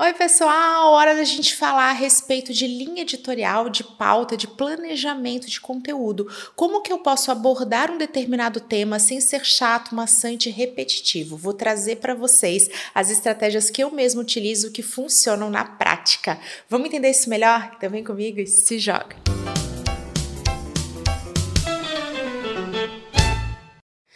Oi, pessoal! Hora da gente falar a respeito de linha editorial, de pauta, de planejamento de conteúdo. Como que eu posso abordar um determinado tema sem ser chato, maçante e repetitivo? Vou trazer para vocês as estratégias que eu mesmo utilizo que funcionam na prática. Vamos entender isso melhor? Então vem comigo e se joga!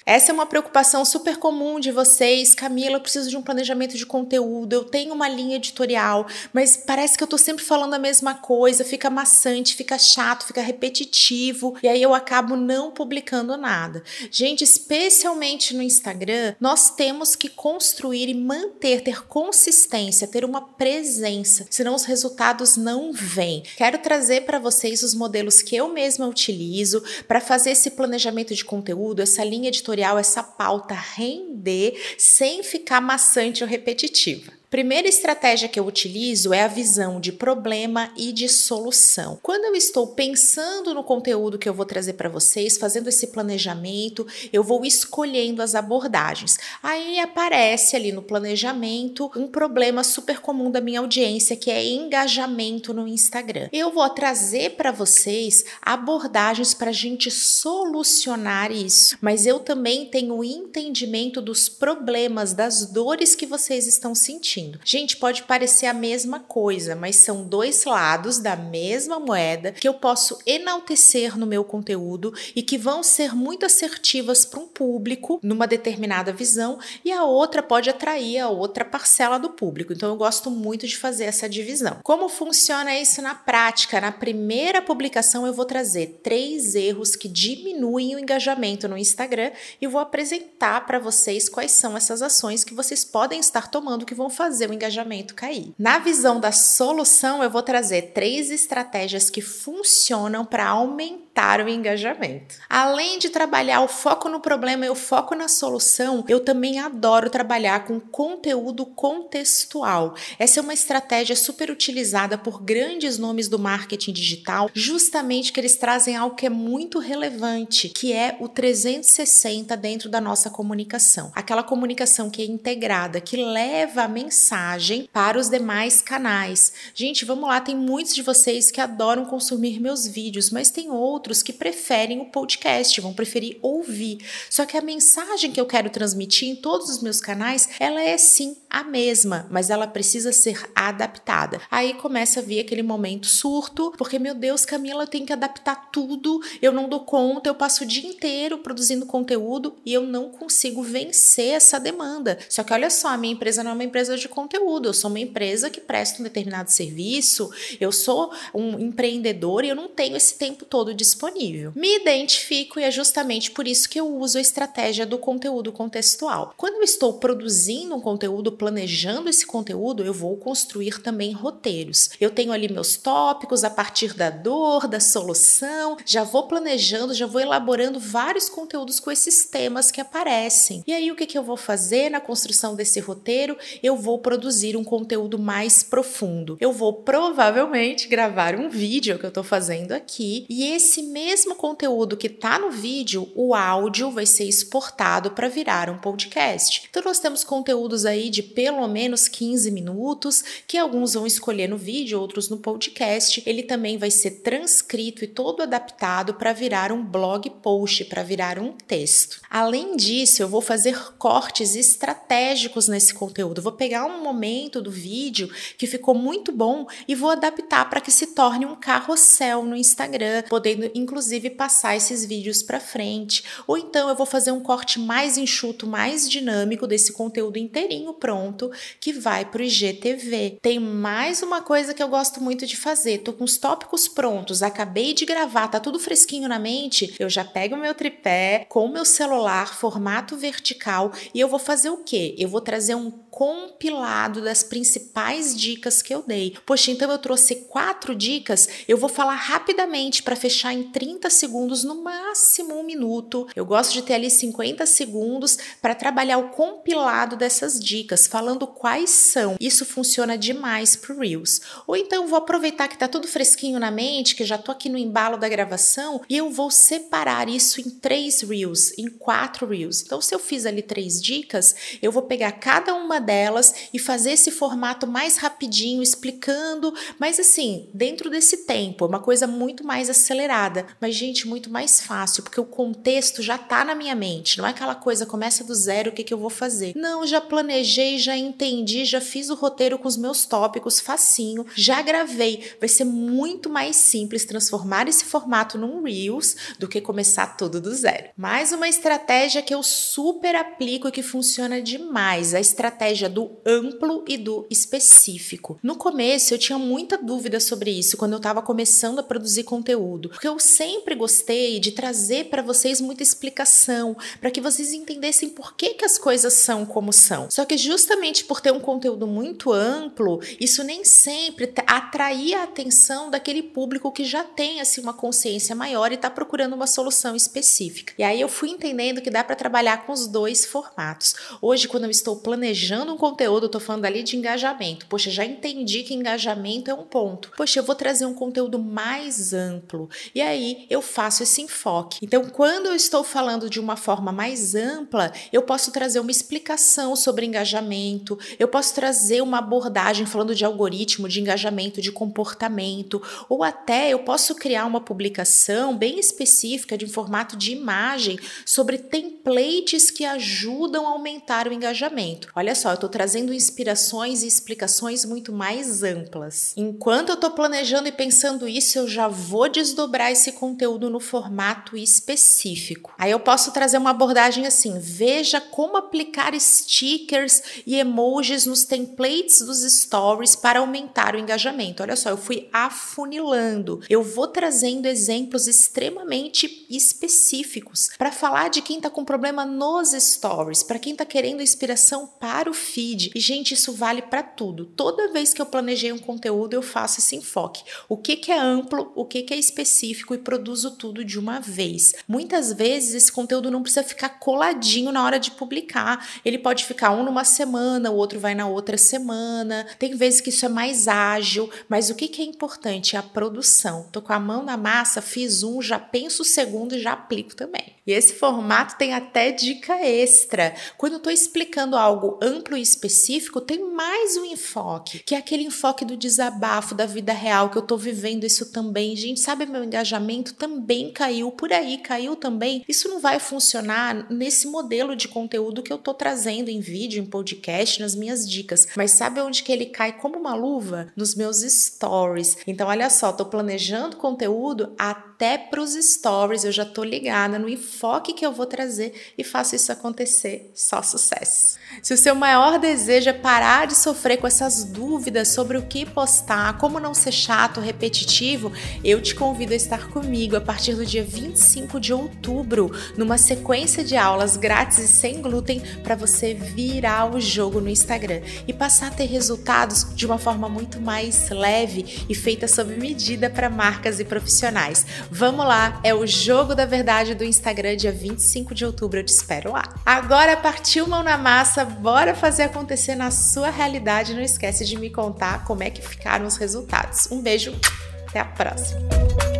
Essa é uma preocupação super comum de vocês. Camila, eu preciso de um planejamento de conteúdo, eu tenho uma linha editorial, mas parece que eu tô sempre falando a mesma coisa, fica maçante, fica chato, fica repetitivo, e aí eu acabo não publicando nada. Gente, especialmente no Instagram, nós temos que construir e manter, ter consistência, ter uma presença, senão os resultados não vêm. Quero trazer para vocês os modelos que eu mesma utilizo para fazer esse planejamento de conteúdo, essa linha editorial editorial, essa pauta render sem ficar maçante ou repetitiva. Primeira estratégia que eu utilizo é a visão de problema e de solução. Quando eu estou pensando no conteúdo que eu vou trazer para vocês, fazendo esse planejamento, eu vou escolhendo as abordagens. Aí aparece ali no planejamento um problema super comum da minha audiência, que é engajamento no Instagram. Eu vou trazer para vocês abordagens para a gente solucionar isso, mas eu também tenho entendimento dos problemas, das dores que vocês estão sentindo Gente, pode parecer a mesma coisa, mas são dois lados da mesma moeda que eu posso enaltecer no meu conteúdo e que vão ser muito assertivas para um público numa determinada visão e a outra pode atrair a outra parcela do público. Então eu gosto muito de fazer essa divisão. Como funciona isso na prática? Na primeira publicação eu vou trazer três erros que diminuem o engajamento no Instagram e vou apresentar para vocês quais são essas ações que vocês podem estar tomando que vão fazer fazer o engajamento cair. Na visão da solução, eu vou trazer três estratégias que funcionam para aumentar aumentar o engajamento. Além de trabalhar o foco no problema e o foco na solução, eu também adoro trabalhar com conteúdo contextual. Essa é uma estratégia super utilizada por grandes nomes do marketing digital, justamente que eles trazem algo que é muito relevante, que é o 360 dentro da nossa comunicação. Aquela comunicação que é integrada, que leva a mensagem para os demais canais. Gente, vamos lá, tem muitos de vocês que adoram consumir meus vídeos, mas tem outros outros que preferem o podcast, vão preferir ouvir. Só que a mensagem que eu quero transmitir em todos os meus canais, ela é sim a mesma, mas ela precisa ser adaptada. Aí começa a vir aquele momento surto, porque meu Deus, Camila, eu tenho que adaptar tudo, eu não dou conta, eu passo o dia inteiro produzindo conteúdo e eu não consigo vencer essa demanda. Só que olha só, a minha empresa não é uma empresa de conteúdo, eu sou uma empresa que presta um determinado serviço, eu sou um empreendedor e eu não tenho esse tempo todo disponível. Me identifico e é justamente por isso que eu uso a estratégia do conteúdo contextual. Quando eu estou produzindo um conteúdo, planejando esse conteúdo, eu vou construir também roteiros. Eu tenho ali meus tópicos a partir da dor, da solução, já vou planejando, já vou elaborando vários conteúdos com esses temas que aparecem. E aí o que, que eu vou fazer na construção desse roteiro? Eu vou produzir um conteúdo mais profundo. Eu vou provavelmente gravar um vídeo que eu estou fazendo aqui e esse mesmo conteúdo que está no vídeo, o áudio vai ser exportado para virar um podcast. Então nós temos conteúdos aí de pelo menos 15 minutos, que alguns vão escolher no vídeo, outros no podcast. Ele também vai ser transcrito e todo adaptado para virar um blog post, para virar um texto. Além disso, eu vou fazer cortes estratégicos nesse conteúdo. vou pegar um momento do vídeo que ficou muito bom e vou adaptar para que se torne um carrossel no Instagram, podendo inclusive passar esses vídeos para frente, ou então eu vou fazer um corte mais enxuto, mais dinâmico desse conteúdo inteirinho pronto que vai para o IGTV. Tem mais uma coisa que eu gosto muito de fazer, tô com os tópicos prontos, acabei de gravar, tá tudo fresquinho na mente, eu já pego o meu tripé com o meu celular, formato vertical, e eu vou fazer o quê? Eu vou trazer um compilado das principais dicas que eu dei. Poxa, então eu trouxe quatro dicas, eu vou falar rapidamente para fechar em 30 segundos, no máximo um minuto. Eu gosto de ter ali 50 segundos para trabalhar o compilado dessas dicas, falando quais são. Isso funciona demais pro Reels. Ou então vou aproveitar que tá tudo fresquinho na mente, que já tô aqui no embalo da gravação, e eu vou separar isso em três Reels, em quatro Reels. Então, se eu fiz ali três dicas, eu vou pegar cada uma delas e fazer esse formato mais rapidinho, explicando, mas assim, dentro desse tempo, é uma coisa muito mais acelerada, mas gente, muito mais fácil, porque o contexto já tá na minha mente, não é aquela coisa começa do zero, o que que eu vou fazer? Não, já planejei, já entendi, já fiz o roteiro com os meus tópicos facinho, já gravei. Vai ser muito mais simples transformar esse formato num Reels do que começar tudo do zero. Mais uma estratégia que eu super aplico e que funciona demais, a estratégia do amplo e do específico. No começo eu tinha muita dúvida sobre isso quando eu estava começando a produzir conteúdo, porque eu sempre gostei de trazer para vocês muita explicação, para que vocês entendessem por que, que as coisas são como são. Só que justamente por ter um conteúdo muito amplo, isso nem sempre atraía a atenção daquele público que já tem assim uma consciência maior e está procurando uma solução específica. E aí eu fui entendendo que dá para trabalhar com os dois formatos. Hoje, quando eu estou planejando um conteúdo, eu estou falando ali de engajamento. Poxa, já entendi que engajamento é um ponto. Poxa, eu vou trazer um conteúdo mais amplo. E aí eu faço esse enfoque. Então, quando eu estou falando de uma forma mais ampla, eu posso trazer uma explicação sobre engajamento, eu posso trazer uma abordagem falando de algoritmo, de engajamento, de comportamento, ou até eu posso criar uma publicação bem específica de formato de imagem sobre templates que ajudam a aumentar o engajamento. Olha só, eu estou trazendo inspirações e explicações muito mais amplas. Enquanto eu estou planejando e pensando isso, eu já vou desdobrar esse conteúdo no formato específico. Aí eu posso trazer uma abordagem assim: veja como aplicar stickers e emojis nos templates dos stories para aumentar o engajamento. Olha só, eu fui afunilando. Eu vou trazendo exemplos extremamente específicos para falar de quem está com problema nos stories, para quem está querendo inspiração para o feed. E gente, isso vale para tudo. Toda vez que eu planejei um conteúdo, eu faço esse enfoque. O que, que é amplo, o que, que é específico e produzo tudo de uma vez. Muitas vezes esse conteúdo não precisa ficar coladinho na hora de publicar. Ele pode ficar um numa semana, o outro vai na outra semana. Tem vezes que isso é mais ágil, mas o que, que é importante? É a produção. Tô com a mão na massa, fiz um, já penso o segundo e já aplico também. E esse formato tem até dica extra. Quando eu estou explicando algo amplo específico, tem mais um enfoque, que é aquele enfoque do desabafo da vida real, que eu estou vivendo isso também. Gente, sabe, meu engajamento também caiu por aí, caiu também. Isso não vai funcionar nesse modelo de conteúdo que eu estou trazendo em vídeo, em podcast, nas minhas dicas. Mas sabe onde que ele cai como uma luva? Nos meus stories. Então, olha só, estou planejando conteúdo até para os stories. Eu já estou ligada no enfoque que eu vou trazer e faço isso acontecer. Só sucesso. Se o seu maior desejo é parar de sofrer com essas dúvidas sobre o que postar, como não ser chato, repetitivo, eu te convido a estar comigo a partir do dia 25 de outubro, numa sequência de aulas grátis e sem glúten para você virar o jogo no Instagram e passar a ter resultados de uma forma muito mais leve e feita sob medida para marcas e profissionais. Vamos lá, é o jogo da verdade do Instagram, dia 25 de outubro, eu te espero lá. Agora partiu mão na massa, bora fazer acontecer na sua realidade. Não esquece de me contar como é que ficaram os resultados. Um beijo, até a próxima!